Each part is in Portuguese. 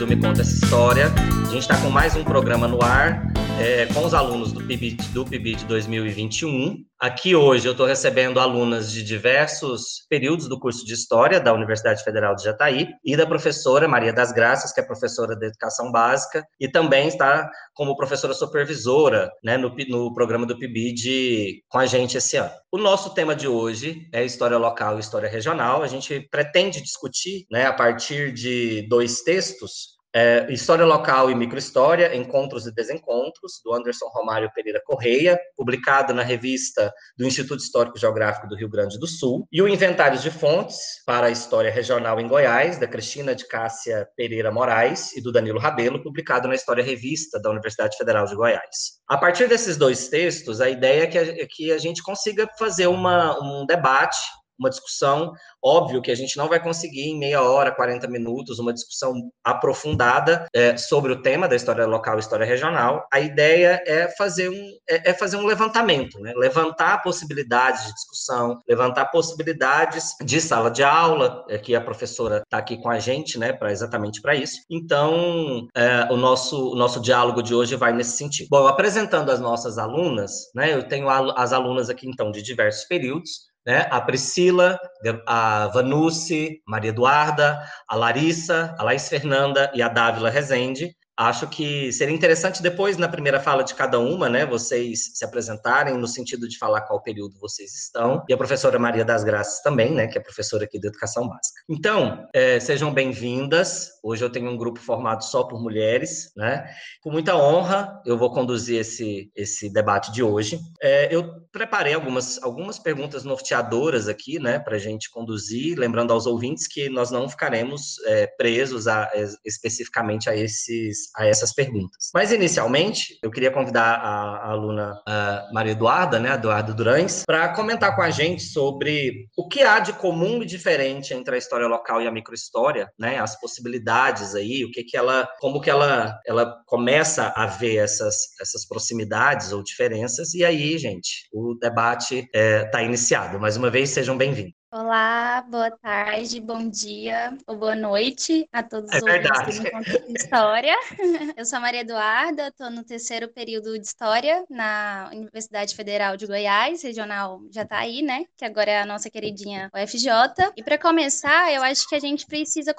do Me Conta Essa História. A gente está com mais um programa no ar é, com os alunos do PIB, do PIB de 2021. Aqui hoje eu estou recebendo alunas de diversos períodos do curso de História da Universidade Federal de Jataí e da professora Maria das Graças, que é professora de Educação Básica, e também está como professora supervisora né, no, no programa do PIBID com a gente esse ano. O nosso tema de hoje é História Local e História Regional. A gente pretende discutir, né, a partir de dois textos, é, História Local e Microhistória, Encontros e Desencontros, do Anderson Romário Pereira Correia, publicado na revista do Instituto Histórico Geográfico do Rio Grande do Sul, e o Inventários de Fontes para a História Regional em Goiás, da Cristina de Cássia Pereira Moraes e do Danilo Rabelo, publicado na História Revista da Universidade Federal de Goiás. A partir desses dois textos, a ideia é que a, é que a gente consiga fazer uma, um debate uma discussão. Óbvio que a gente não vai conseguir em meia hora, 40 minutos, uma discussão aprofundada é, sobre o tema da história local e história regional. A ideia é fazer um, é, é fazer um levantamento, né? levantar possibilidades de discussão, levantar possibilidades de sala de aula, é, que a professora está aqui com a gente, né, para exatamente para isso. Então, é, o nosso o nosso diálogo de hoje vai nesse sentido. Bom, apresentando as nossas alunas, né, eu tenho as alunas aqui então de diversos períodos né? A Priscila, a Vanucci, Maria Eduarda, a Larissa, a Laís Fernanda e a Dávila Rezende. Acho que seria interessante depois, na primeira fala de cada uma, né, vocês se apresentarem no sentido de falar qual período vocês estão, e a professora Maria das Graças também, né, que é professora aqui de Educação Básica. Então, é, sejam bem-vindas. Hoje eu tenho um grupo formado só por mulheres, né? Com muita honra, eu vou conduzir esse, esse debate de hoje. É, eu preparei algumas, algumas perguntas norteadoras aqui, né, para a gente conduzir, lembrando aos ouvintes que nós não ficaremos é, presos a, especificamente a esses a essas perguntas. Mas, inicialmente, eu queria convidar a, a aluna a Maria Eduarda, né, Eduardo Durães, para comentar com a gente sobre o que há de comum e diferente entre a história local e a microhistória, né, as possibilidades aí, o que que ela, como que ela, ela começa a ver essas, essas proximidades ou diferenças, e aí, gente, o debate está é, tá iniciado. Mais uma vez, sejam bem-vindos. Olá, boa tarde, bom dia ou boa noite a todos é os ouvintes do Encontro de História. Eu sou a Maria Eduarda, estou no terceiro período de História na Universidade Federal de Goiás, regional Jataí, né? Que agora é a nossa queridinha UFJ. E para começar, eu acho que a gente precisa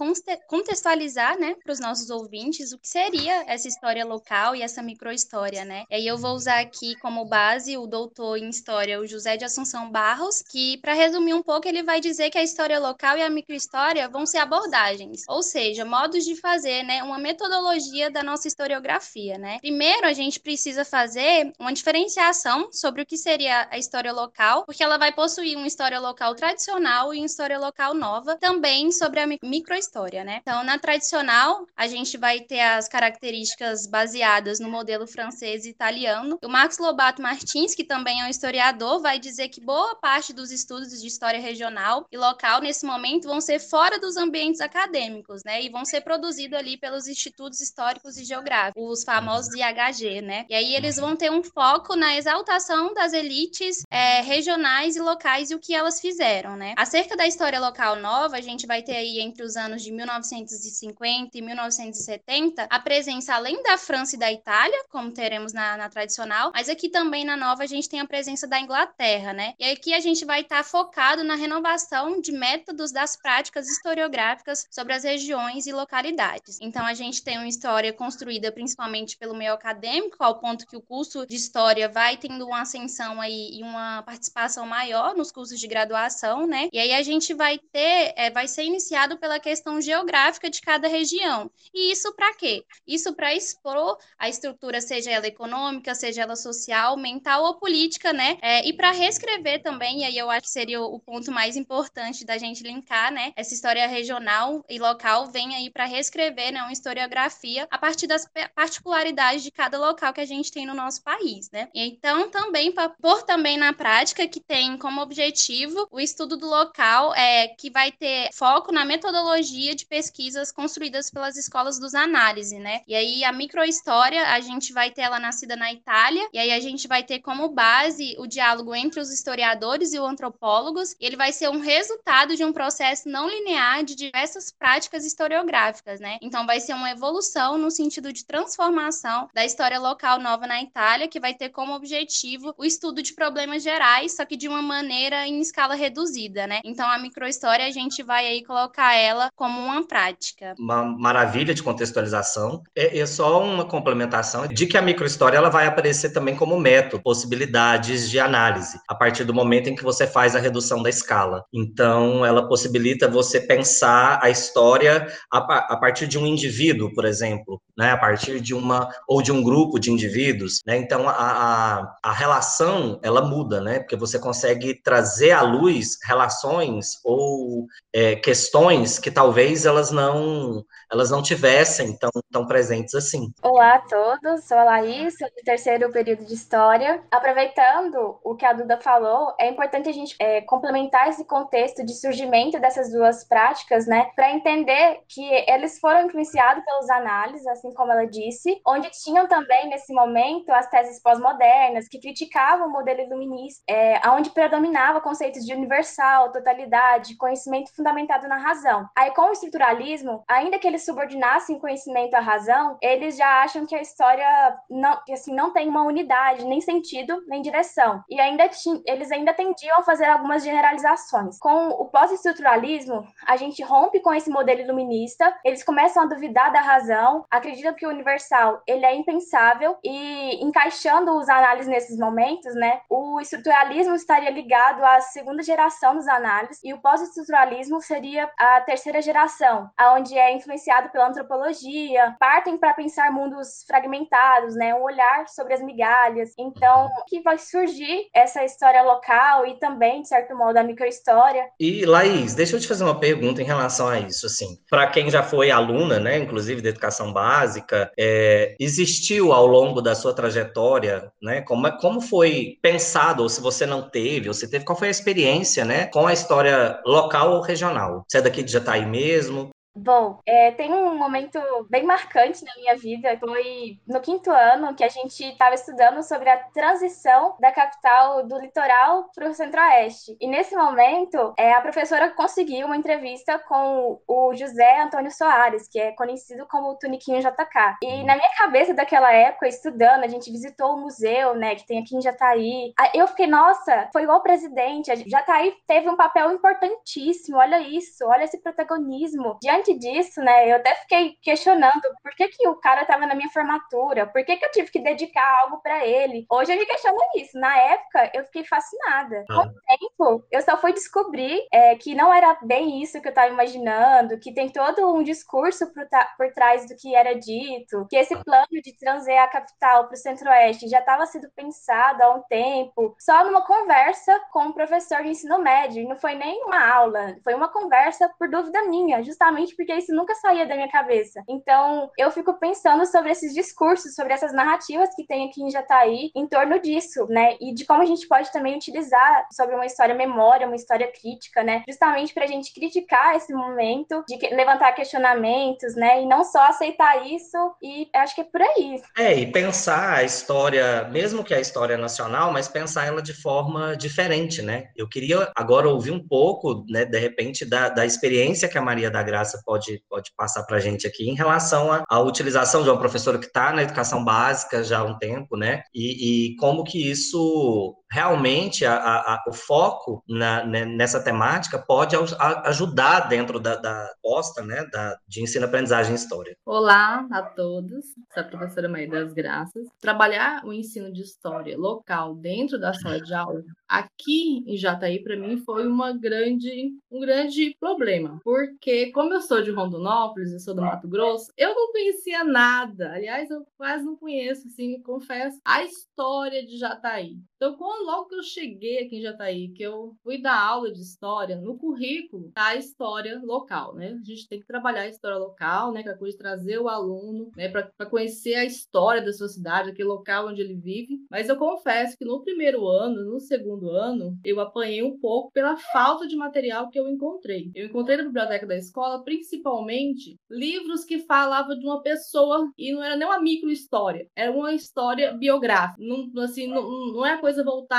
contextualizar, né, para os nossos ouvintes, o que seria essa história local e essa microhistória, né? E aí eu vou usar aqui como base o doutor em História, o José de Assunção Barros, que, para resumir um pouco, ele ele vai dizer que a história local e a microhistória vão ser abordagens, ou seja, modos de fazer, né, uma metodologia da nossa historiografia, né? Primeiro, a gente precisa fazer uma diferenciação sobre o que seria a história local, porque ela vai possuir uma história local tradicional e uma história local nova, também sobre a microhistória, né? Então, na tradicional, a gente vai ter as características baseadas no modelo francês e italiano. O Max Lobato Martins, que também é um historiador, vai dizer que boa parte dos estudos de história regional e local nesse momento vão ser fora dos ambientes acadêmicos, né? E vão ser produzidos ali pelos institutos históricos e geográficos, os famosos IHG, né? E aí eles vão ter um foco na exaltação das elites é, regionais e locais e o que elas fizeram, né? Acerca da história local nova, a gente vai ter aí entre os anos de 1950 e 1970 a presença além da França e da Itália, como teremos na, na tradicional, mas aqui também na nova a gente tem a presença da Inglaterra, né? E aqui a gente vai estar tá focado na renovação inovação de métodos das práticas historiográficas sobre as regiões e localidades. Então, a gente tem uma história construída principalmente pelo meio acadêmico, ao ponto que o curso de história vai tendo uma ascensão aí e uma participação maior nos cursos de graduação, né? E aí a gente vai ter, é, vai ser iniciado pela questão geográfica de cada região. E isso para quê? Isso para expor a estrutura, seja ela econômica, seja ela social, mental ou política, né? É, e para reescrever também, e aí eu acho que seria o ponto mais mais importante da gente linkar, né? Essa história regional e local vem aí para reescrever, né, uma historiografia a partir das particularidades de cada local que a gente tem no nosso país, né? Então também por também na prática que tem como objetivo o estudo do local é que vai ter foco na metodologia de pesquisas construídas pelas escolas dos análise, né? E aí a microhistória a gente vai ter ela nascida na Itália e aí a gente vai ter como base o diálogo entre os historiadores e os antropólogos. E ele vai ser um resultado de um processo não linear de diversas práticas historiográficas, né? Então vai ser uma evolução no sentido de transformação da história local nova na Itália, que vai ter como objetivo o estudo de problemas gerais, só que de uma maneira em escala reduzida, né? Então a microhistória a gente vai aí colocar ela como uma prática. Uma maravilha de contextualização. É, é só uma complementação de que a microhistória ela vai aparecer também como método, possibilidades de análise, a partir do momento em que você faz a redução da escala. Então, ela possibilita você pensar a história a, a partir de um indivíduo, por exemplo, né? a partir de uma ou de um grupo de indivíduos. Né? Então, a, a, a relação ela muda, né? porque você consegue trazer à luz relações ou é, questões que talvez elas não elas não tivessem tão, tão presentes assim. Olá a todos, sou a Laís, sou do terceiro período de História. Aproveitando o que a Duda falou, é importante a gente é, complementar esse contexto de surgimento dessas duas práticas, né, para entender que eles foram influenciados pelos análises, assim como ela disse, onde tinham também, nesse momento, as teses pós-modernas, que criticavam o modelo iluminista, é, onde predominava conceitos de universal, totalidade, conhecimento fundamentado na razão. Aí, com o estruturalismo, ainda que eles subordinassem conhecimento à razão, eles já acham que a história não, assim, não tem uma unidade, nem sentido, nem direção. E ainda eles ainda tendiam a fazer algumas generalizações. Com o pós-estruturalismo, a gente rompe com esse modelo iluminista, eles começam a duvidar da razão, acreditam que o universal ele é impensável e encaixando os análises nesses momentos, né, o estruturalismo estaria ligado à segunda geração dos análises e o pós-estruturalismo seria a terceira geração, aonde é influenciado pela antropologia, partem para pensar mundos fragmentados, né? Um olhar sobre as migalhas. Então, que vai surgir essa história local e também, de certo modo, a microhistória. E, Laís, deixa eu te fazer uma pergunta em relação a isso, assim. Para quem já foi aluna, né, inclusive de educação básica, é, existiu ao longo da sua trajetória, né, como, como foi pensado, ou se você não teve, ou se teve, qual foi a experiência, né, com a história local ou regional? Você é daqui de Jataí mesmo? Bom, é, tem um momento bem marcante na minha vida. Foi no quinto ano que a gente estava estudando sobre a transição da capital do litoral para o centro-oeste. E nesse momento, é, a professora conseguiu uma entrevista com o José Antônio Soares, que é conhecido como Tuniquinho JK. E na minha cabeça daquela época, estudando, a gente visitou o museu, né, que tem aqui em Jataí. Eu fiquei, nossa, foi igual o presidente. Jataí teve um papel importantíssimo. Olha isso, olha esse protagonismo. Diante diante disso, né, eu até fiquei questionando por que, que o cara estava na minha formatura, por que, que eu tive que dedicar algo para ele. Hoje eu me questiono isso. Na época, eu fiquei fascinada. Ah. Com o tempo, eu só fui descobrir é, que não era bem isso que eu estava imaginando, que tem todo um discurso por, por trás do que era dito, que esse plano de trazer a capital para o centro-oeste já estava sendo pensado há um tempo, só numa conversa com um professor de ensino médio. Não foi nem uma aula, foi uma conversa por dúvida minha, justamente porque isso nunca saía da minha cabeça. Então, eu fico pensando sobre esses discursos, sobre essas narrativas que tem aqui em Jataí em torno disso, né? E de como a gente pode também utilizar sobre uma história memória, uma história crítica, né? Justamente para a gente criticar esse momento, de levantar questionamentos, né? E não só aceitar isso, e acho que é por aí. É, e pensar a história, mesmo que a história nacional, mas pensar ela de forma diferente, né? Eu queria agora ouvir um pouco, né, de repente, da, da experiência que a Maria da Graça pode, pode passar para a gente aqui em relação à utilização de uma professora que está na educação básica já há um tempo, né? E, e como que isso realmente a, a, o foco na, né, nessa temática pode a, ajudar dentro da, da posta, né, da, de ensino-aprendizagem e história. Olá a todos, sou a professora Maria das Graças. Trabalhar o ensino de história local dentro da sala de aula, aqui em Jataí, para mim, foi uma grande, um grande problema, porque como eu sou de Rondonópolis, eu sou do Mato Grosso, eu não conhecia nada, aliás, eu quase não conheço, assim, confesso, a história de Jataí. Então, quando logo que eu cheguei aqui em Jataí, que eu fui dar aula de história, no currículo tá a história local, né? A gente tem que trabalhar a história local, né? Que é a coisa de trazer o aluno, né? Para conhecer a história da sua cidade, aquele local onde ele vive. Mas eu confesso que no primeiro ano, no segundo ano, eu apanhei um pouco pela falta de material que eu encontrei. Eu encontrei na biblioteca da escola, principalmente, livros que falavam de uma pessoa e não era nem uma micro história, era uma história biográfica. Não, assim, não, não é coisa voltada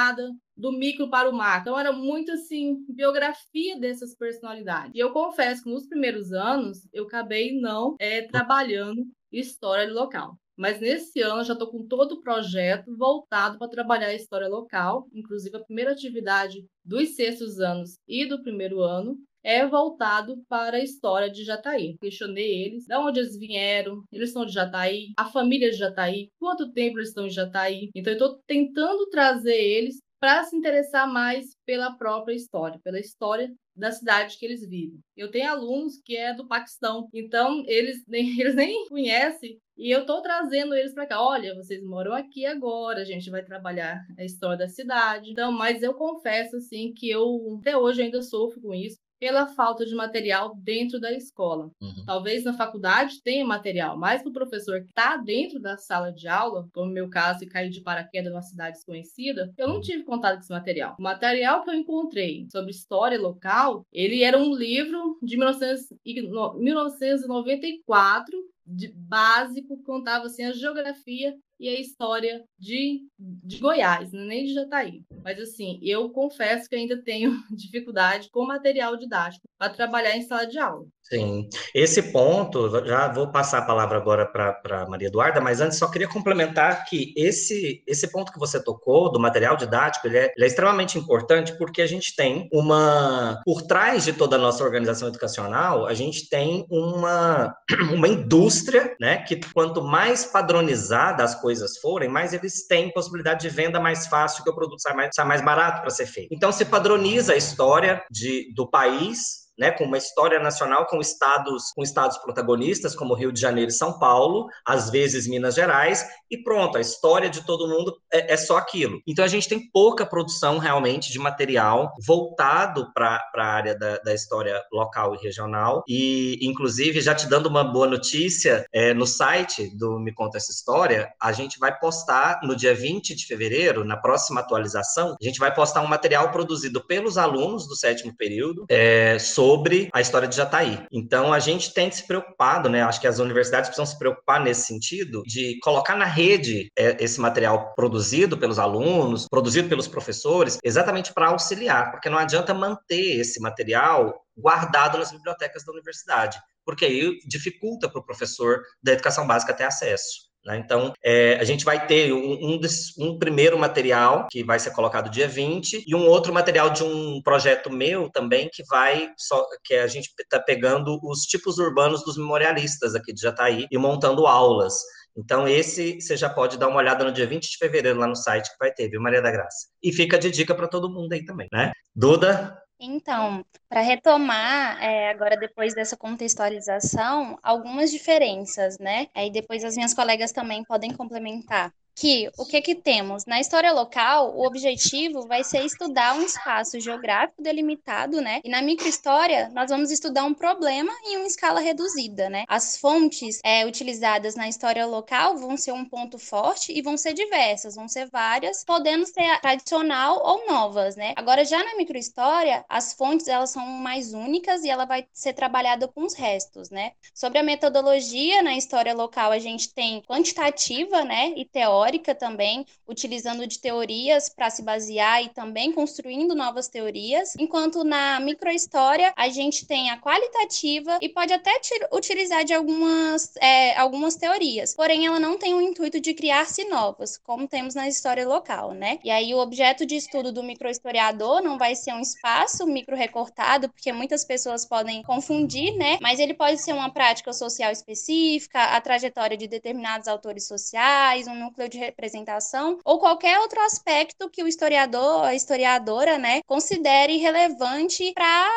do micro para o macro. Então era muito assim, biografia dessas personalidades. E eu confesso que nos primeiros anos eu acabei não é, trabalhando história local. Mas nesse ano já estou com todo o projeto voltado para trabalhar a história local, inclusive a primeira atividade dos sextos anos e do primeiro ano é voltado para a história de Jataí. Questionei eles, de onde eles vieram, eles são de Jataí, a família de Jataí, quanto tempo eles estão em Jataí. Então eu estou tentando trazer eles para se interessar mais pela própria história, pela história da cidade que eles vivem. Eu tenho alunos que é do Paquistão, então eles nem, eles nem conhecem e eu estou trazendo eles para cá. Olha, vocês moram aqui agora, a gente vai trabalhar a história da cidade. Então, mas eu confesso assim que eu até hoje ainda sofro com isso pela falta de material dentro da escola. Uhum. Talvez na faculdade tenha material, mas para o professor que está dentro da sala de aula, como no meu caso, e cair de paraquedas numa cidade desconhecida, eu não uhum. tive contato com esse material. O material que eu encontrei sobre história local, ele era um livro de 1994 de básico, contava assim a geografia e a história de, de Goiás, né? nem de Jataí. Mas assim, eu confesso que ainda tenho dificuldade com material didático para trabalhar em sala de aula. Sim, esse ponto, já vou passar a palavra agora para Maria Eduarda, mas antes só queria complementar que esse, esse ponto que você tocou, do material didático, ele é, ele é extremamente importante porque a gente tem uma, por trás de toda a nossa organização educacional, a gente tem uma, uma indústria, né, que quanto mais padronizada as coisas forem, mais eles têm possibilidade de venda mais fácil, que o produto sai mais, sai mais barato para ser feito. Então, se padroniza a história de, do país né, com uma história nacional, com estados, com estados protagonistas, como Rio de Janeiro e São Paulo, às vezes Minas Gerais, e pronto, a história de todo mundo é, é só aquilo. Então a gente tem pouca produção realmente de material voltado para a área da, da, história local e regional, e inclusive, já te dando uma boa notícia, é, no site do Me Conta Essa História, a gente vai postar no dia 20 de fevereiro, na próxima atualização, a gente vai postar um material produzido pelos alunos do sétimo período é, sobre sobre a história de Jataí. Então, a gente tem se preocupado, né? Acho que as universidades precisam se preocupar nesse sentido de colocar na rede é, esse material produzido pelos alunos, produzido pelos professores, exatamente para auxiliar, porque não adianta manter esse material guardado nas bibliotecas da universidade, porque aí dificulta para o professor da educação básica ter acesso. Né? Então, é, a gente vai ter um, um, um, primeiro material que vai ser colocado dia 20 e um outro material de um projeto meu também que vai só que a gente está pegando os tipos urbanos dos memorialistas aqui de Jataí e montando aulas. Então, esse você já pode dar uma olhada no dia 20 de fevereiro lá no site que vai ter, viu, Maria da Graça? E fica de dica para todo mundo aí também, né? Duda? Então, para retomar, é, agora depois dessa contextualização, algumas diferenças, né? Aí depois as minhas colegas também podem complementar que o que que temos na história local, o objetivo vai ser estudar um espaço geográfico delimitado, né? E na microhistória nós vamos estudar um problema em uma escala reduzida, né? As fontes é, utilizadas na história local vão ser um ponto forte e vão ser diversas, vão ser várias, podendo ser tradicional ou novas, né? Agora já na microhistória, as fontes elas são mais únicas e ela vai ser trabalhada com os restos, né? Sobre a metodologia na história local, a gente tem quantitativa, né, e teórica teórica também, utilizando de teorias para se basear e também construindo novas teorias, enquanto na microhistória a gente tem a qualitativa e pode até utilizar de algumas, é, algumas teorias, porém ela não tem o intuito de criar-se novas, como temos na história local, né? E aí o objeto de estudo do microhistoriador não vai ser um espaço micro recortado, porque muitas pessoas podem confundir, né? Mas ele pode ser uma prática social específica, a trajetória de determinados autores sociais, um núcleo de representação ou qualquer outro aspecto que o historiador, a historiadora, né, considere relevante para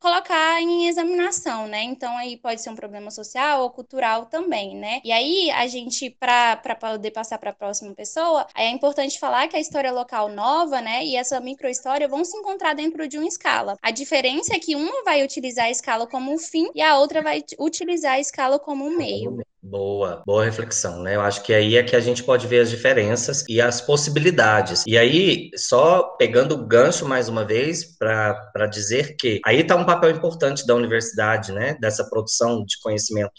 colocar em examinação, né? Então aí pode ser um problema social ou cultural também, né? E aí a gente para poder passar para a próxima pessoa, é importante falar que a história local nova, né, e essa microhistória vão se encontrar dentro de uma escala. A diferença é que uma vai utilizar a escala como um fim e a outra vai utilizar a escala como um meio. Boa, boa reflexão, né? Eu acho que aí é que a gente pode ver as diferenças e as possibilidades. E aí, só pegando o gancho mais uma vez, para dizer que aí está um papel importante da universidade, né? Dessa produção de conhecimento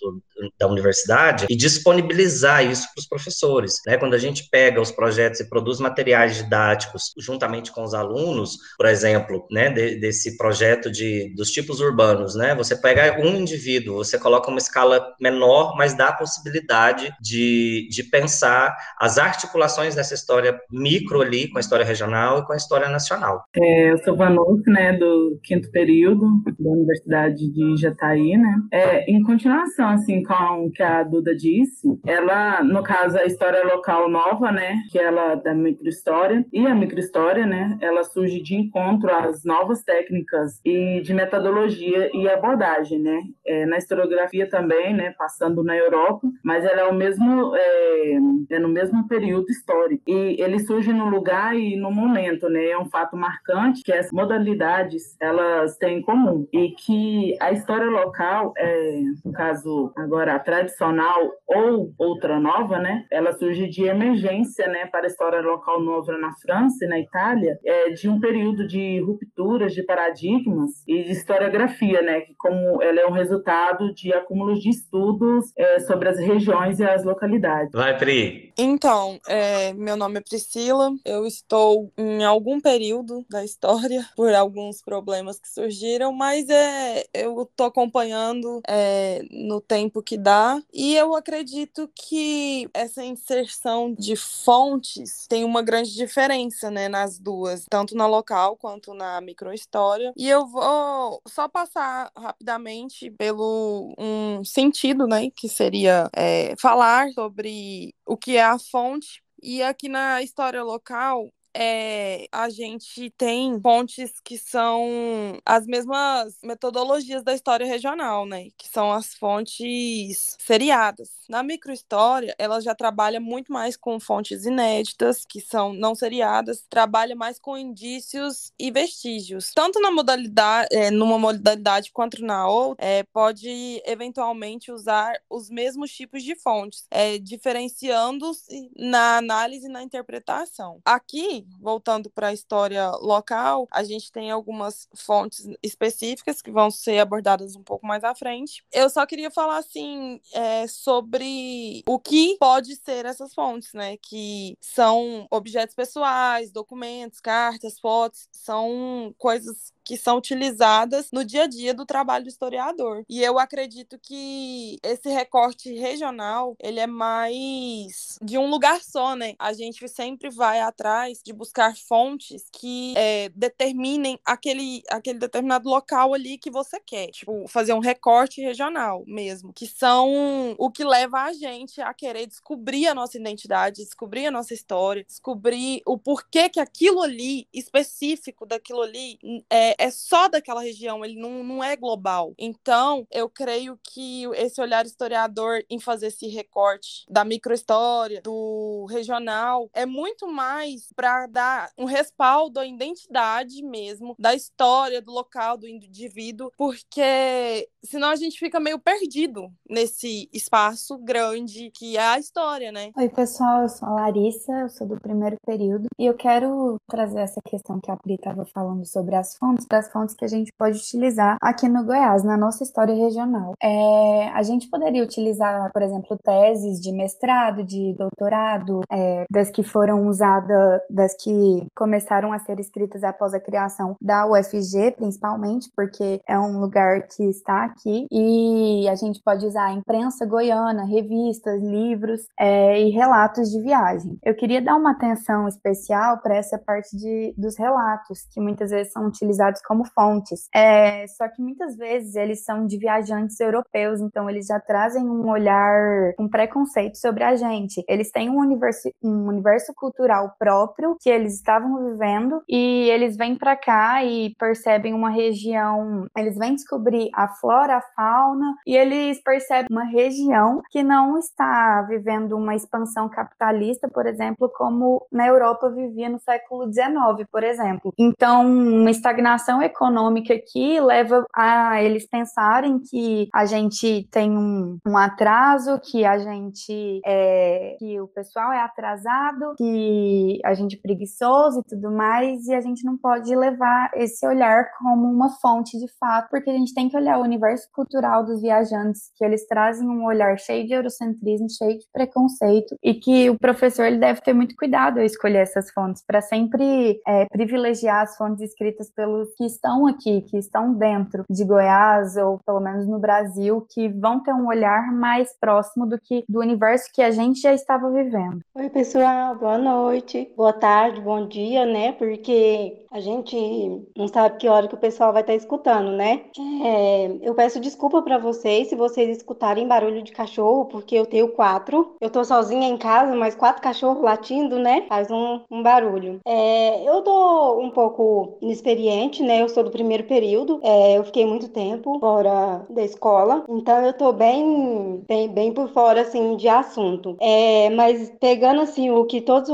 da universidade e disponibilizar isso para os professores, né? Quando a gente pega os projetos e produz materiais didáticos juntamente com os alunos, por exemplo, né? De, desse projeto de, dos tipos urbanos, né? Você pega um indivíduo, você coloca uma escala menor, mas dá possibilidade de, de pensar as articulações dessa história micro ali com a história regional e com a história nacional. É, eu sou Vanucci, né, do quinto período da Universidade de Jataí, né? É, em continuação, assim, com o que a Duda disse, ela, no caso, a história local nova, né, que ela da microhistória e a microhistória, né, ela surge de encontro às novas técnicas e de metodologia e abordagem, né? É, na historiografia também, né, passando na Europa, mas ela é o mesmo é, é, no mesmo período histórico e ele surge no lugar e no momento, né? É um fato marcante que as modalidades elas têm em comum e que a história local, é, no caso agora a tradicional ou outra nova, né? Ela surge de emergência, né? Para a história local nova na França e na Itália, é, de um período de rupturas de paradigmas e de historiografia, né? Que como ela é um resultado de acúmulos de estudos é, sobre as regiões e as localidades. Vai, Pri. Então, é, meu nome é Priscila. Eu estou em algum período da história por alguns problemas que surgiram, mas é, eu estou acompanhando é, no tempo que dá e eu acredito que essa inserção de fontes tem uma grande diferença, né, nas duas, tanto na local quanto na microhistória. E eu vou só passar rapidamente pelo um sentido, né, que seria é, falar sobre o que é a fonte. E aqui na história local, é, a gente tem fontes que são as mesmas metodologias da história regional, né? Que são as fontes seriadas. Na microhistória, ela já trabalha muito mais com fontes inéditas, que são não seriadas, trabalha mais com indícios e vestígios. Tanto na modalidade, é, numa modalidade quanto na outra, é, pode eventualmente usar os mesmos tipos de fontes, é, diferenciando-se na análise e na interpretação. Aqui, voltando para a história local, a gente tem algumas fontes específicas que vão ser abordadas um pouco mais à frente. Eu só queria falar assim é, sobre o que pode ser essas fontes, né? Que são objetos pessoais, documentos, cartas, fotos, são coisas que são utilizadas no dia a dia do trabalho do historiador. E eu acredito que esse recorte regional, ele é mais de um lugar só, né? A gente sempre vai atrás de buscar fontes que é, determinem aquele, aquele determinado local ali que você quer. Tipo, fazer um recorte regional mesmo, que são o que leva a gente a querer descobrir a nossa identidade, descobrir a nossa história, descobrir o porquê que aquilo ali, específico daquilo ali, é, é, só daquela região, ele não, não é global. Então, eu creio que esse olhar historiador em fazer esse recorte da microhistória, do regional, é muito mais para dar um respaldo à identidade mesmo, da história, do local, do indivíduo, porque senão a gente fica meio perdido nesse espaço grande que é a história, né? Oi, pessoal, eu sou a Larissa, eu sou do primeiro período, e eu quero trazer essa questão que a Pri estava falando sobre as fontes das fontes que a gente pode utilizar aqui no Goiás, na nossa história regional. É, a gente poderia utilizar, por exemplo, teses de mestrado, de doutorado, é, das que foram usadas, das que começaram a ser escritas após a criação da UFG, principalmente, porque é um lugar que está aqui, e a gente pode usar a imprensa goiana, revistas, livros é, e relatos de viagem. Eu queria dar uma atenção especial para essa parte de, dos relatos, que muitas vezes são utilizados como fontes. É, só que muitas vezes eles são de viajantes europeus, então eles já trazem um olhar, um preconceito sobre a gente. Eles têm um universo, um universo cultural próprio que eles estavam vivendo e eles vêm para cá e percebem uma região, eles vêm descobrir a flora, a fauna e eles percebem uma região que não está vivendo uma expansão capitalista, por exemplo, como na Europa vivia no século XIX, por exemplo. Então, uma estagnação econômica aqui leva a eles pensarem que a gente tem um, um atraso, que a gente é, que o pessoal é atrasado, que a gente é preguiçoso e tudo mais, e a gente não pode levar esse olhar como uma fonte de fato, porque a gente tem que olhar o universo cultural dos viajantes, que eles trazem um olhar cheio de eurocentrismo, cheio de preconceito, e que o professor ele deve ter muito cuidado ao escolher essas fontes, para sempre é, privilegiar as fontes escritas pelos que estão aqui, que estão dentro de Goiás, ou pelo menos no Brasil, que vão ter um olhar mais próximo do que do universo que a gente já estava vivendo. Oi, pessoal, boa noite, boa tarde, bom dia, né? Porque a gente não sabe que hora que o pessoal vai estar escutando, né? É, eu peço desculpa para vocês se vocês escutarem barulho de cachorro, porque eu tenho quatro. Eu tô sozinha em casa, mas quatro cachorros latindo, né? Faz um, um barulho. É, eu tô um pouco inexperiente, né? Eu sou do primeiro período. É, eu fiquei muito tempo fora da escola, então eu tô bem, bem, bem por fora, assim, de assunto. É, mas pegando, assim, o que todas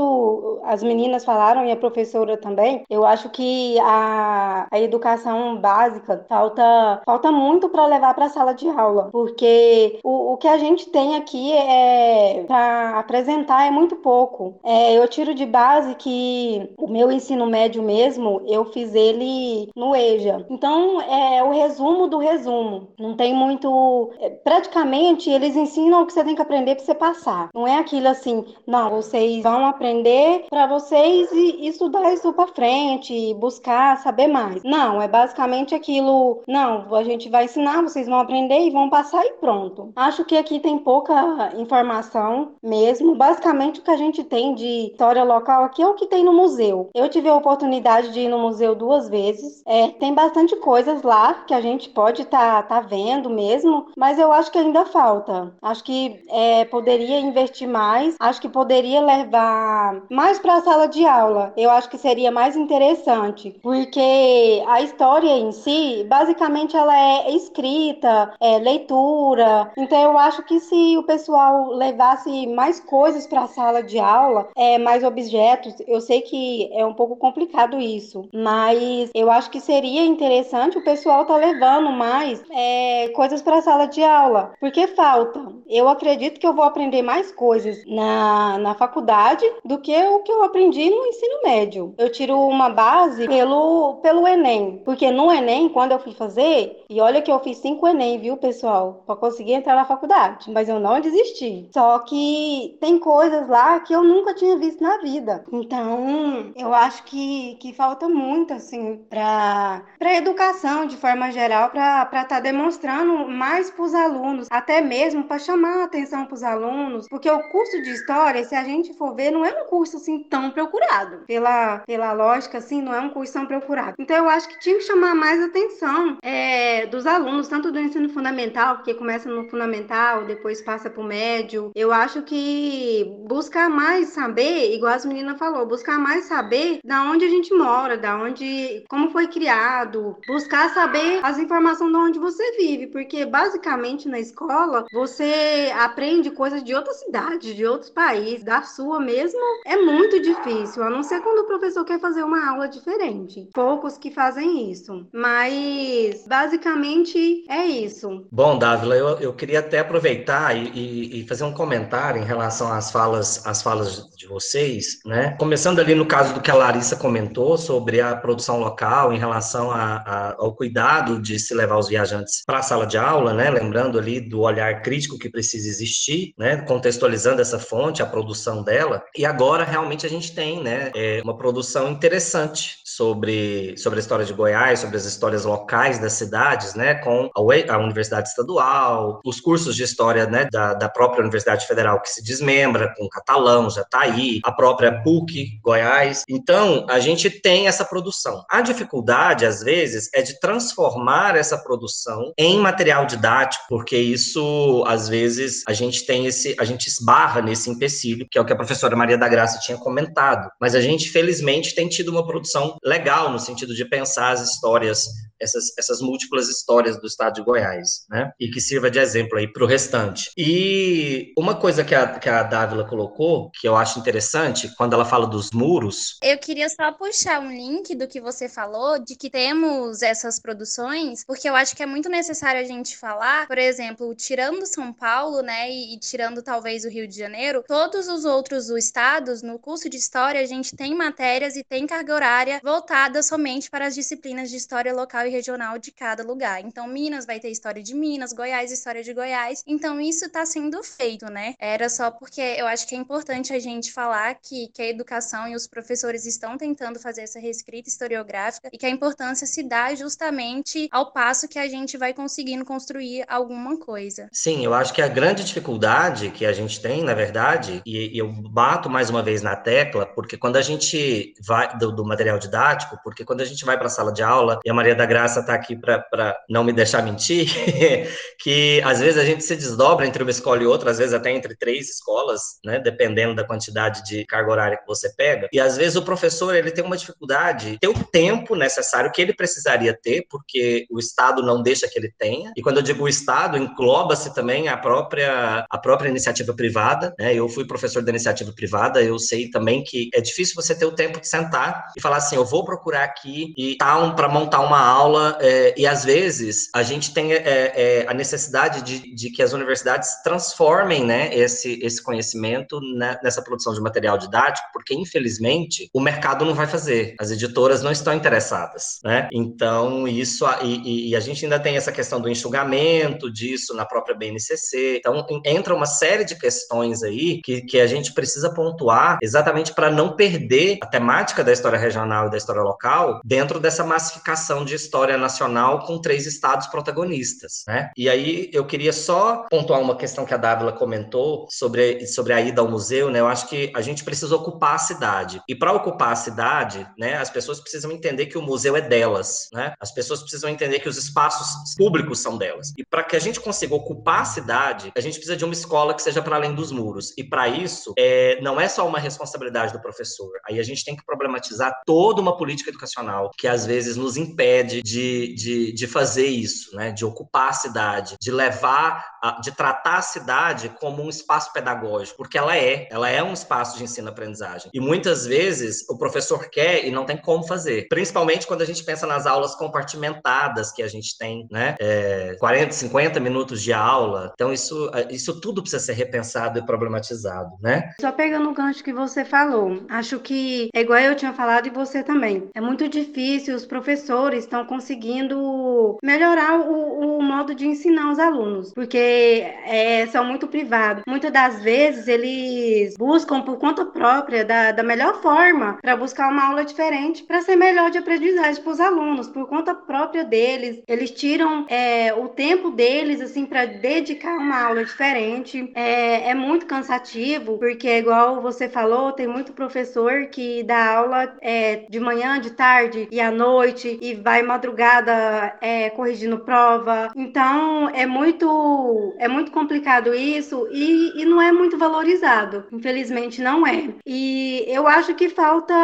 as meninas falaram e a professora também, eu acho que a, a educação básica falta, falta muito para levar para a sala de aula, porque o, o que a gente tem aqui é para apresentar é muito pouco. É, eu tiro de base que o meu ensino médio mesmo, eu fiz ele no EJA. Então, é o resumo do resumo. Não tem muito. É, praticamente, eles ensinam o que você tem que aprender para você passar. Não é aquilo assim, não, vocês vão aprender para vocês e estudar isso para frente, buscar saber mais. Não, é basicamente aquilo, não, a gente vai ensinar, vocês vão aprender e vão passar e pronto. Acho que aqui tem pouca informação mesmo. Basicamente, o que a gente tem de história local aqui é o que tem no museu. Eu tive a oportunidade de ir no museu duas vezes. É, tem bastante coisas lá que a gente pode estar tá, tá vendo mesmo, mas eu acho que ainda falta. Acho que é, poderia investir mais, acho que poderia levar mais para a sala de aula. Eu acho que seria mais interessante, porque a história em si, basicamente, ela é escrita, é leitura. Então, eu acho que se o pessoal levasse mais coisas para a sala de aula, é, mais objetos, eu sei que é um pouco complicado isso, mas eu acho que seria interessante o pessoal tá levando mais é, coisas para a sala de aula, porque falta. Eu acredito que eu vou aprender mais coisas na, na faculdade do que o que eu aprendi no ensino médio. Eu tiro uma base pelo, pelo Enem, porque no Enem, quando eu fui fazer, e olha que eu fiz cinco Enem, viu, pessoal, para conseguir entrar na faculdade, mas eu não desisti. Só que tem coisas lá que eu nunca tinha visto na vida. Então, eu acho que, que falta muito, assim, para a educação de forma geral, para estar tá demonstrando mais para os alunos, até mesmo para chamar a atenção para os alunos, porque o curso de história, se a gente for ver, não é um curso assim tão procurado. Pela, pela lógica, assim, não é um curso tão procurado. Então, eu acho que tinha que chamar mais atenção é, dos alunos, tanto do ensino fundamental, porque começa no fundamental, depois passa para o médio. Eu acho que buscar mais saber, igual as meninas falou, buscar mais saber da onde a gente mora, da onde, como foi criado, buscar saber as informações de onde você vive, porque basicamente na escola você aprende coisas de outras cidades, de outros países, da sua mesmo, é muito difícil, a não ser quando o professor quer fazer uma aula diferente. Poucos que fazem isso, mas basicamente é isso. Bom, Dávila, eu, eu queria até aproveitar e, e, e fazer um comentário em relação às falas, às falas de vocês, né? Começando ali no caso do que a Larissa comentou sobre a produção local em relação a, a, ao cuidado de se levar os viajantes para a sala de aula, né? Lembrando ali do olhar crítico que precisa existir, né? Contextualizando essa fonte, a produção dela. E agora realmente a gente tem, né? É uma produção interessante sobre, sobre a história de Goiás, sobre as histórias locais das cidades, né? Com a, Universidade Estadual, os cursos de história, né? Da, da própria Universidade Federal que se desmembra, com Catalão, já está aí, a própria PUC Goiás. Então a gente tem essa produção. A dificuldade às vezes é de transformar essa produção em material didático, porque isso, às vezes, a gente tem esse, a gente esbarra nesse empecilho, que é o que a professora Maria da Graça tinha comentado. Mas a gente, felizmente, tem tido uma produção legal no sentido de pensar as histórias essas, essas múltiplas histórias do estado de Goiás, né? E que sirva de exemplo aí para o restante. E uma coisa que a, que a Dávila colocou, que eu acho interessante, quando ela fala dos muros. Eu queria só puxar um link do que você falou, de que temos essas produções, porque eu acho que é muito necessário a gente falar, por exemplo, tirando São Paulo, né, e, e tirando talvez o Rio de Janeiro, todos os outros estados, no curso de História, a gente tem matérias e tem carga horária voltada somente para as disciplinas de História local e regional de cada lugar. Então, Minas vai ter história de Minas, Goiás, história de Goiás. Então, isso está sendo feito, né? Era só porque eu acho que é importante a gente falar que, que a educação e os professores estão tentando fazer essa reescrita historiográfica e que a importância se dá justamente ao passo que a gente vai conseguindo construir alguma coisa. Sim, eu acho que a grande dificuldade que a gente tem, na verdade, e, e eu bato mais uma vez na tecla, porque quando a gente vai do, do material didático, porque quando a gente vai para a sala de aula e a Maria da Graça está aqui para não me deixar mentir, que às vezes a gente se desdobra entre uma escola e outra, às vezes até entre três escolas, né, dependendo da quantidade de carga horária que você pega. E às vezes o professor ele tem uma dificuldade, ter o tempo necessário que ele precisaria ter, porque o Estado não deixa que ele tenha. E quando eu digo o Estado, engloba-se também a própria a própria iniciativa privada. Né? Eu fui professor da iniciativa privada, eu sei também que é difícil você ter o tempo de sentar e falar assim, eu vou procurar aqui e tal para montar uma aula é, e às vezes a gente tem é, é, a necessidade de, de, que as universidades transformem né, esse, esse conhecimento né, nessa produção de material didático, porque infelizmente o mercado não vai fazer, as editoras não estão interessadas. Né? Então, isso, e, e a gente ainda tem essa questão do enxugamento disso na própria BNCC, então entra uma série de questões aí que, que a gente precisa pontuar exatamente para não perder a temática da história regional e da história local dentro dessa massificação de história nacional com três estados protagonistas, né? E aí eu queria só pontuar uma questão que a Dávila comentou sobre, sobre a ida ao museu, né? Eu acho que a gente precisa ocupar a cidade. E para ocupar a cidade, né, as pessoas precisam entender que o museu é delas, né? As pessoas precisam entender que os espaços públicos são delas. E para que a gente consiga ocupar a cidade, a gente precisa de uma escola que seja para além dos muros. E para isso, é, não é só uma responsabilidade do professor. Aí a gente tem que problematizar toda uma política educacional que às vezes nos impede de, de, de fazer isso, né? de ocupar a cidade, de levar, a, de tratar a cidade como um espaço pedagógico, porque ela é, ela é um espaço de ensino-aprendizagem. E muitas vezes o professor quer e não tem como fazer, principalmente quando a gente pensa nas aulas compartimentadas que a gente tem, né? É, 40, 50 minutos de aula. Então, isso, isso tudo precisa ser repensado e problematizado, né? Só pegando o gancho que você falou, acho que é igual eu tinha falado e você também. É muito difícil, os professores estão conseguindo melhorar o, o modo de ensinar os alunos, porque é, são muito privados. Muitas das vezes eles buscam por conta própria da, da melhor forma para buscar uma aula diferente para ser melhor de aprendizagem para os alunos, por conta própria deles. Eles tiram é, o tempo deles assim para dedicar uma aula diferente. É, é muito cansativo, porque igual você falou, tem muito professor que dá aula é, de manhã, de tarde e à noite e vai madrugada é, corrigindo prova. Então é muito é muito complicado isso e, e não é muito valorizado. Infelizmente não é. E eu acho que falta,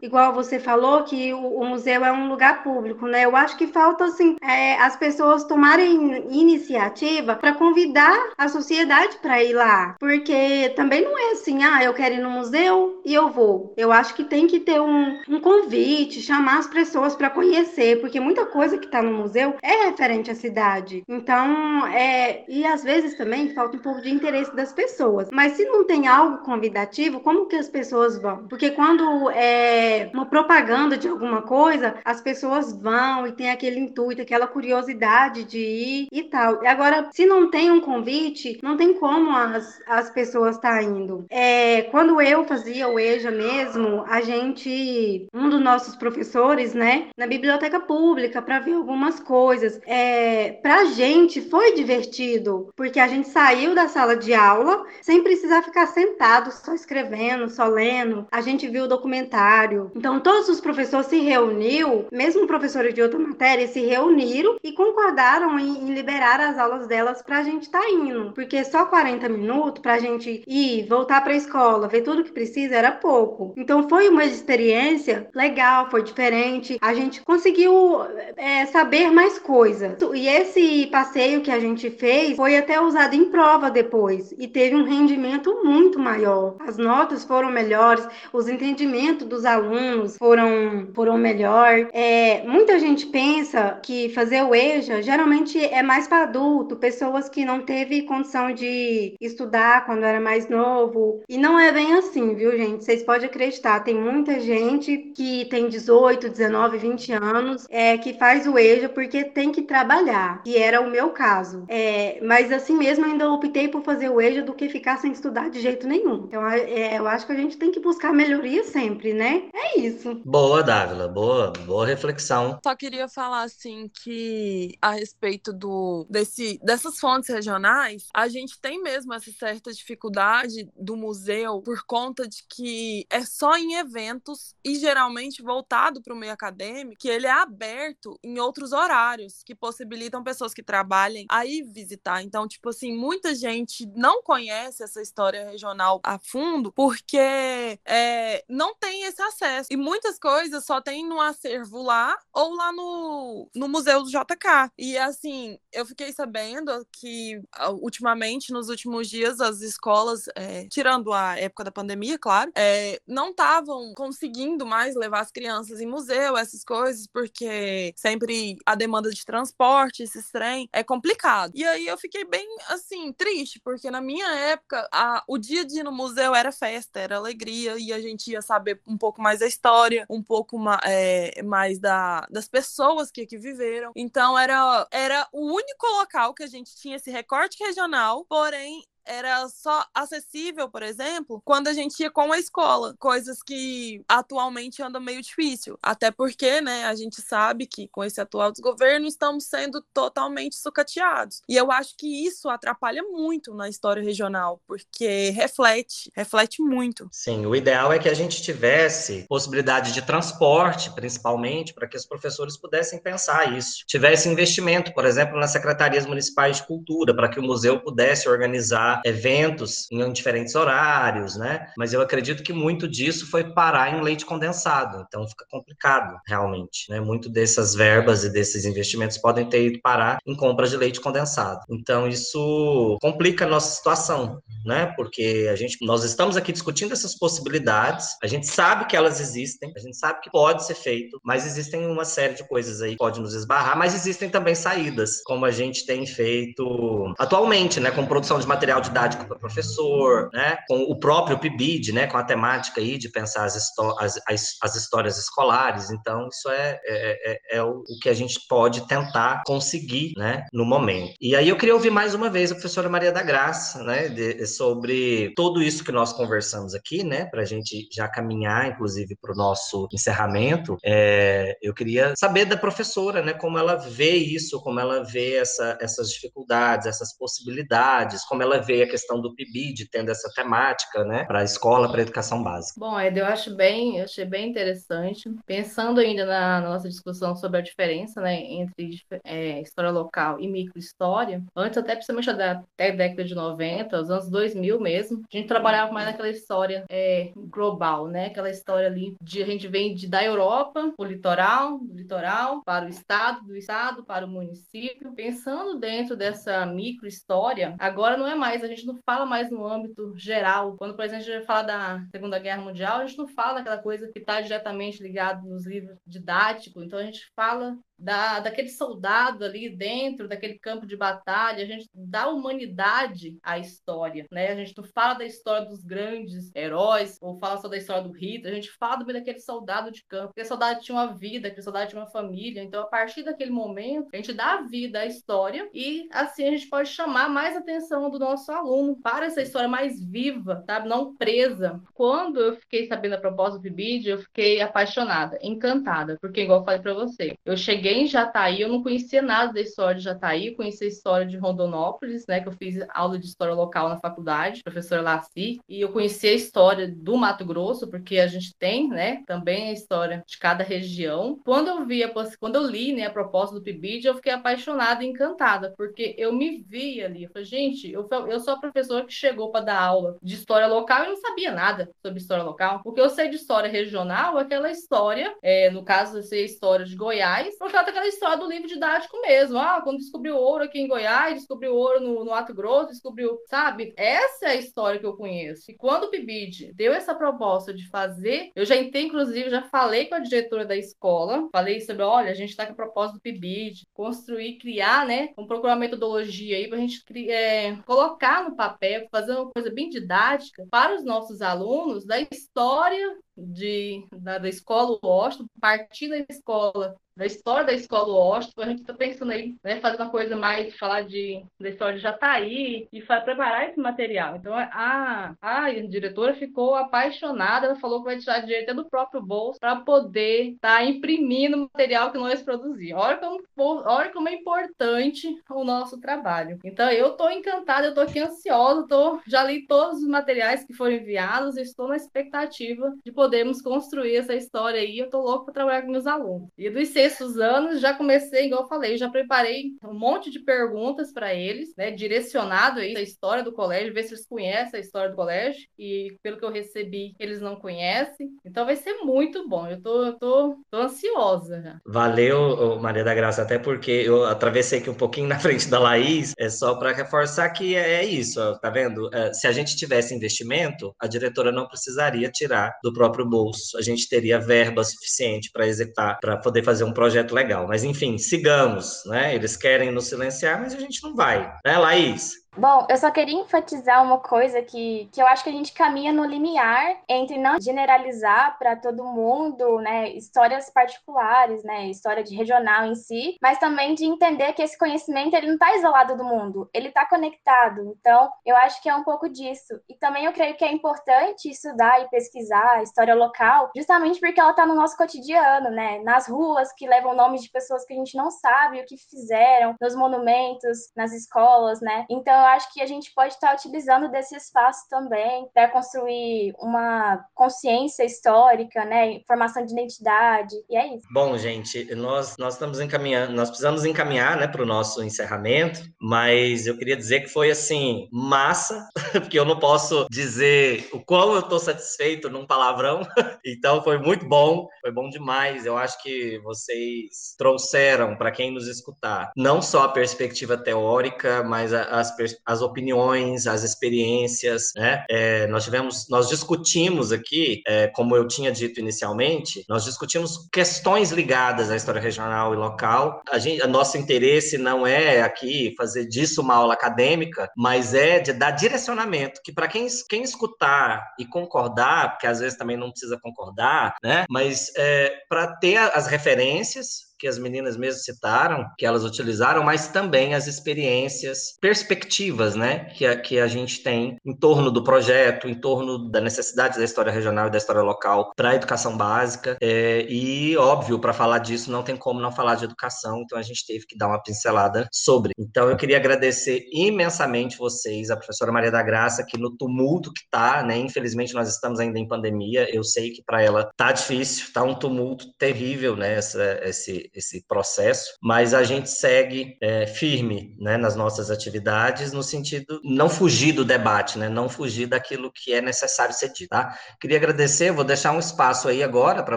igual você falou, que o, o museu é um lugar público, né? Eu acho que falta assim é, as pessoas tomarem iniciativa para convidar a sociedade para ir lá, porque também não é assim, ah, eu quero ir no museu e eu vou. Eu acho que tem que ter um, um convite, chamar as pessoas para conhecer porque muita coisa que está no museu é referente à cidade. Então, é. E às vezes também falta um pouco de interesse das pessoas. Mas se não tem algo convidativo, como que as pessoas vão? Porque quando é uma propaganda de alguma coisa, as pessoas vão e tem aquele intuito, aquela curiosidade de ir e tal. Agora, se não tem um convite, não tem como as, as pessoas estar tá indo. É, quando eu fazia o EJA mesmo, a gente, um dos nossos professores, né, na biblioteca pública para ver algumas coisas. É, para a gente foi divertido, porque a gente saiu da sala de aula sem precisar ficar sentado só escrevendo, só lendo. A gente viu o documentário. Então todos os professores se reuniu, mesmo professores de outra matéria se reuniram e concordaram em, em liberar as aulas delas para a gente estar tá indo, porque só 40 minutos para a gente ir, voltar para a escola, ver tudo que precisa era pouco. Então foi uma experiência experiência legal, foi diferente. A gente conseguiu é, saber mais coisas. E esse passeio que a gente fez foi até usado em prova depois e teve um rendimento muito maior. As notas foram melhores, os entendimentos dos alunos foram, foram melhor. É, muita gente pensa que fazer o EJA geralmente é mais para adulto, pessoas que não teve condição de estudar quando era mais novo. E não é bem assim, viu, gente? Vocês podem acreditar, tem muita gente que tem 18, 19, 20 anos é, que faz o EJA porque tem que trabalhar, que era o meu caso. É, mas assim mesmo ainda optei por fazer o EJA do que ficar sem estudar de jeito nenhum. Então é, eu acho que a gente tem que buscar melhoria sempre, né? É isso. Boa, Dávila, boa, boa reflexão. Só queria falar assim que a respeito do desse dessas fontes regionais, a gente tem mesmo essa certa dificuldade do museu por conta de que é só em eventos e geralmente voltado para o meio acadêmico, que ele é aberto em outros horários que possibilitam pessoas que trabalhem aí visitar. Então, tipo assim, muita gente não conhece essa história regional a fundo porque é, não tem esse acesso. E muitas coisas só tem no acervo lá ou lá no, no Museu do JK. E assim, eu fiquei sabendo que ultimamente, nos últimos dias, as escolas, é, tirando a época da pandemia, claro, é, não estavam conseguindo mais levar as crianças em museu, essas coisas, porque sempre a demanda de transporte, esses trem, é complicado. E aí eu fiquei bem, assim, triste, porque na minha época, a, o dia de ir no museu era festa, era alegria, e a gente ia saber um pouco mais da história, um pouco ma, é, mais da, das pessoas que aqui viveram. Então era, era o único local que a gente tinha esse recorte regional, porém era só acessível, por exemplo, quando a gente ia com a escola, coisas que atualmente anda meio difícil. Até porque, né, a gente sabe que com esse atual desgoverno estamos sendo totalmente sucateados. E eu acho que isso atrapalha muito na história regional, porque reflete, reflete muito. Sim, o ideal é que a gente tivesse possibilidade de transporte, principalmente, para que os professores pudessem pensar isso. Tivesse investimento, por exemplo, nas secretarias municipais de cultura, para que o museu pudesse organizar eventos em diferentes horários, né? Mas eu acredito que muito disso foi parar em leite condensado, então fica complicado, realmente, né? Muito dessas verbas e desses investimentos podem ter ido parar em compras de leite condensado. Então isso complica a nossa situação, né? Porque a gente, nós estamos aqui discutindo essas possibilidades, a gente sabe que elas existem, a gente sabe que pode ser feito, mas existem uma série de coisas aí que pode nos esbarrar, mas existem também saídas, como a gente tem feito atualmente, né? Com produção de material didático para professor, né? com o próprio PIBID, né? com a temática aí de pensar as, as, as, as histórias escolares. Então, isso é, é, é, é o, o, que a gente pode tentar conseguir né? no momento. E aí eu queria ouvir mais uma vez a professora Maria da Graça né? De, sobre tudo isso que nós conversamos aqui, né? para a gente já caminhar, inclusive, para o nosso encerramento. É, eu queria saber da professora né? como ela vê isso, como ela vê essa, essas dificuldades, essas possibilidades, como ela vê a questão do PIBID tendo essa temática, né, para a escola, para a educação básica. Bom, Ed, eu acho bem, eu achei bem interessante. Pensando ainda na, nossa discussão sobre a diferença, né, entre é, história local e microhistória, antes até principalmente da até década de 90, os anos 2000 mesmo, a gente trabalhava mais naquela história é, global, né, aquela história ali de a gente vem de, da Europa, o litoral, do litoral para o estado, do estado para o município. Pensando dentro dessa microhistória, agora não é mais mais, a gente não fala mais no âmbito geral. Quando, por exemplo, a gente fala da Segunda Guerra Mundial, a gente não fala daquela coisa que está diretamente ligado nos livros didáticos. Então, a gente fala da, daquele soldado ali dentro daquele campo de batalha, a gente dá humanidade à história, né? A gente não fala da história dos grandes heróis, ou fala só da história do Hitler, a gente fala também daquele soldado de campo, aquele soldado tinha uma vida, aquele soldado tinha uma família, então a partir daquele momento, a gente dá vida à história e assim a gente pode chamar mais atenção do nosso aluno para essa história mais viva, sabe? Não presa. Quando eu fiquei sabendo a proposta do PIBID, eu fiquei apaixonada, encantada, porque igual eu falei para você, eu cheguei cheguei em Jataí, eu não conhecia nada da história de Jataí, eu conhecia a história de Rondonópolis, né, que eu fiz aula de história local na faculdade, professora Laci, e eu conheci a história do Mato Grosso, porque a gente tem, né, também a história de cada região. Quando eu vi a, quando eu li, né, a proposta do PIBID, eu fiquei apaixonada encantada, porque eu me vi ali, eu falei, gente, eu, eu sou a professora que chegou para dar aula de história local e não sabia nada sobre história local, porque eu sei de história regional, aquela história, é, no caso, eu sei a história de Goiás, por causa daquela história do livro didático mesmo, ah, quando descobriu ouro aqui em Goiás, descobriu ouro no, no Mato Grosso, descobriu, sabe? Essa é a história que eu conheço. E quando o PIBID deu essa proposta de fazer, eu já entrei, inclusive, já falei com a diretora da escola, falei sobre, olha, a gente está com a proposta do PIBID, construir, criar, né, vamos procurar uma metodologia aí para a gente é, colocar no papel, fazer uma coisa bem didática para os nossos alunos da história de, da, da escola Washington, partir da escola da história da escola Washington, a gente está pensando aí, né, fazer uma coisa mais, falar de, da história de Jataí e preparar esse material. Então, a, a diretora ficou apaixonada, ela falou que vai tirar dinheiro até do próprio bolso para poder estar tá imprimindo material que nós produzimos. Olha como, olha como é importante o nosso trabalho. Então, eu estou encantada, eu estou aqui ansiosa, tô, já li todos os materiais que foram enviados estou na expectativa de podermos construir essa história aí. Eu estou louco para trabalhar com meus alunos. E dos sextos anos, já comecei, igual eu falei, já preparei um monte de perguntas para eles, né, direcionado aí a história do colégio, ver se eles conhecem a história do colégio, e pelo que eu recebi, eles não conhecem. Então vai ser muito bom. Eu tô, eu tô, tô ansiosa já. Valeu, Maria da Graça, até porque eu atravessei aqui um pouquinho na frente da Laís, é só para reforçar que é, é isso, tá vendo? É, se a gente tivesse investimento, a diretora não precisaria tirar do próprio bolso. A gente teria verba suficiente para executar, para poder fazer um projeto legal. Mas, enfim, sigamos, né? Eles querem nos silenciar, mas a gente não vai. Né, Laís? Bom, eu só queria enfatizar uma coisa que, que eu acho que a gente caminha no limiar entre não generalizar para todo mundo, né, histórias particulares, né, história de regional em si, mas também de entender que esse conhecimento ele não está isolado do mundo, ele está conectado. Então, eu acho que é um pouco disso. E também eu creio que é importante estudar e pesquisar a história local, justamente porque ela está no nosso cotidiano, né, nas ruas que levam nomes de pessoas que a gente não sabe o que fizeram, nos monumentos, nas escolas, né. Então, acho que a gente pode estar utilizando desse espaço também para construir uma consciência histórica, né, formação de identidade, e é isso. Bom, gente, nós, nós estamos encaminhando, nós precisamos encaminhar, né, para o nosso encerramento, mas eu queria dizer que foi, assim, massa, porque eu não posso dizer o quão eu estou satisfeito num palavrão, então foi muito bom, foi bom demais, eu acho que vocês trouxeram para quem nos escutar, não só a perspectiva teórica, mas as perspectivas as opiniões, as experiências, né? É, nós tivemos, nós discutimos aqui, é, como eu tinha dito inicialmente, nós discutimos questões ligadas à história regional e local. A gente, a nosso interesse não é aqui fazer disso uma aula acadêmica, mas é de dar direcionamento, que para quem, quem escutar e concordar, porque às vezes também não precisa concordar, né? Mas é, para ter as referências, que as meninas mesmo citaram, que elas utilizaram, mas também as experiências, perspectivas, né, que a, que a gente tem em torno do projeto, em torno da necessidade da história regional e da história local para a educação básica. É, e, óbvio, para falar disso, não tem como não falar de educação, então a gente teve que dar uma pincelada sobre. Então, eu queria agradecer imensamente vocês, a professora Maria da Graça, que no tumulto que está, né, infelizmente nós estamos ainda em pandemia, eu sei que para ela tá difícil, tá um tumulto terrível, né, essa, esse, esse, processo, mas a gente segue é, firme né, nas nossas atividades, no sentido não fugir do debate, né, não fugir daquilo que é necessário ser dito. Tá? Queria agradecer, vou deixar um espaço aí agora para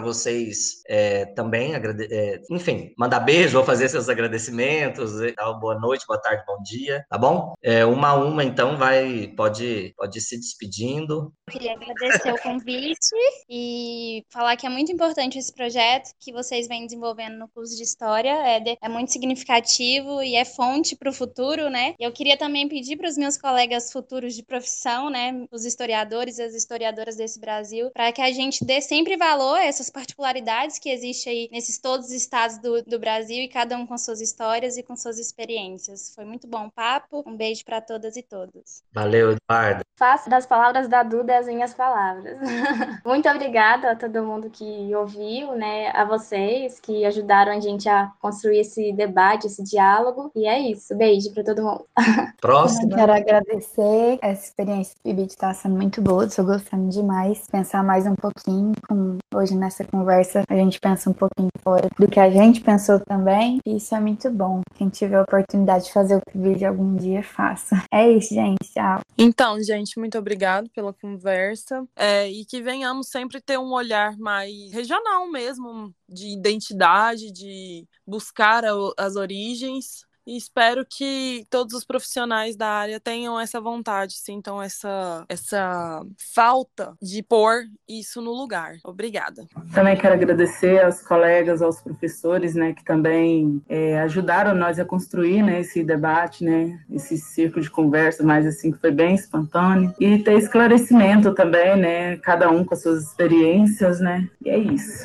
vocês é, também, é, enfim, mandar beijo, vou fazer seus agradecimentos, tal, boa noite, boa tarde, bom dia, tá bom? É, uma a uma, então, vai, pode, pode ir se despedindo. Queria agradecer o convite e falar que é muito importante esse projeto que vocês vêm desenvolvendo no curso de História, é, de, é muito significativo e é fonte para o futuro, né? Eu queria também pedir para os meus colegas futuros de profissão, né, os historiadores e as historiadoras desse Brasil, para que a gente dê sempre valor a essas particularidades que existem aí nesses todos os estados do, do Brasil e cada um com suas histórias e com suas experiências. Foi muito bom o papo. Um beijo para todas e todos. Valeu, Eduardo. Faço das palavras da Duda as minhas palavras. muito obrigada a todo mundo que ouviu, né, a vocês que ajudaram ajudaram a gente a construir esse debate, esse diálogo. E é isso. Beijo para todo mundo. Próximo. quero agradecer. Essa experiência do PIBIT está sendo muito boa, estou gostando demais. Pensar mais um pouquinho. Com, hoje nessa conversa, a gente pensa um pouquinho fora do que a gente pensou também. E isso é muito bom. Quem tiver a oportunidade de fazer o PIBIT algum dia, faça. É isso, gente. Tchau. Então, gente, muito obrigado pela conversa. É, e que venhamos sempre ter um olhar mais regional mesmo, de identidade, de buscar as origens e espero que todos os profissionais da área tenham essa vontade, sintam essa, essa falta de pôr isso no lugar. Obrigada. Também quero agradecer aos colegas, aos professores, né, que também é, ajudaram nós a construir, né, esse debate, né, esse círculo de conversa, mais assim que foi bem espontâneo e ter esclarecimento também, né, cada um com as suas experiências, né. E é isso.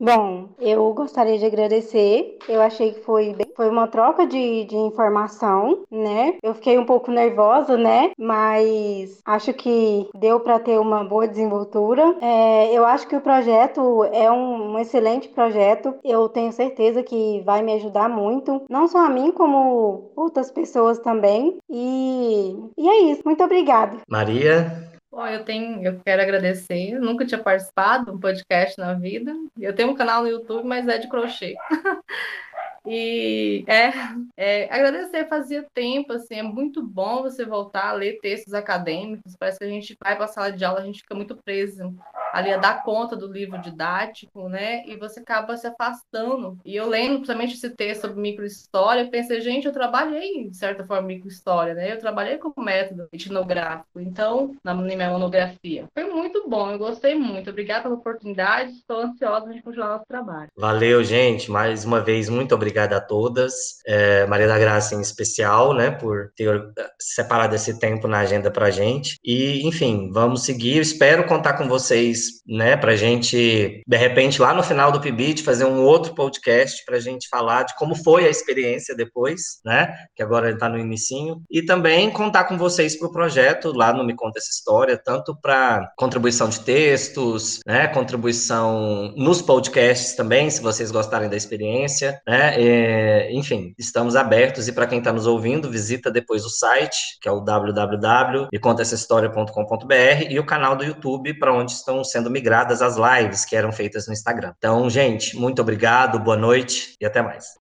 Bom, eu gostaria de agradecer. Eu achei que foi, foi uma troca de, de informação, né? Eu fiquei um pouco nervosa, né? Mas acho que deu para ter uma boa desenvoltura. É, eu acho que o projeto é um, um, excelente projeto. Eu tenho certeza que vai me ajudar muito, não só a mim, como outras pessoas também. E, e é isso. Muito obrigada. Maria. Bom, eu tenho, eu quero agradecer. Eu nunca tinha participado de um podcast na vida. Eu tenho um canal no YouTube, mas é de crochê. E é, é, agradecer, fazia tempo, assim, é muito bom você voltar a ler textos acadêmicos. Parece que a gente vai para a sala de aula, a gente fica muito preso ali a dar conta do livro didático, né? E você acaba se afastando. E eu lendo principalmente esse texto sobre microhistória, pensei, gente, eu trabalhei, de certa forma, microhistória, né? Eu trabalhei como método etnográfico, então, na minha monografia. Foi muito bom, eu gostei muito. Obrigada pela oportunidade, estou ansiosa de continuar nosso trabalho. Valeu, gente. Mais uma vez, muito obrigado a todas, é, Maria da Graça em especial, né, por ter separado esse tempo na agenda para a gente. E, enfim, vamos seguir. Eu espero contar com vocês, né, para a gente, de repente, lá no final do PIBIT, fazer um outro podcast para a gente falar de como foi a experiência depois, né, que agora está no inicinho. E também contar com vocês para o projeto lá no Me Conta Essa História, tanto para contribuição de textos, né, contribuição nos podcasts também, se vocês gostarem da experiência, né, é, enfim, estamos abertos e para quem está nos ouvindo, visita depois o site, que é o www.mecontaessahistoria.com.br e o canal do YouTube para onde estão sendo migradas as lives que eram feitas no Instagram. Então, gente, muito obrigado, boa noite e até mais.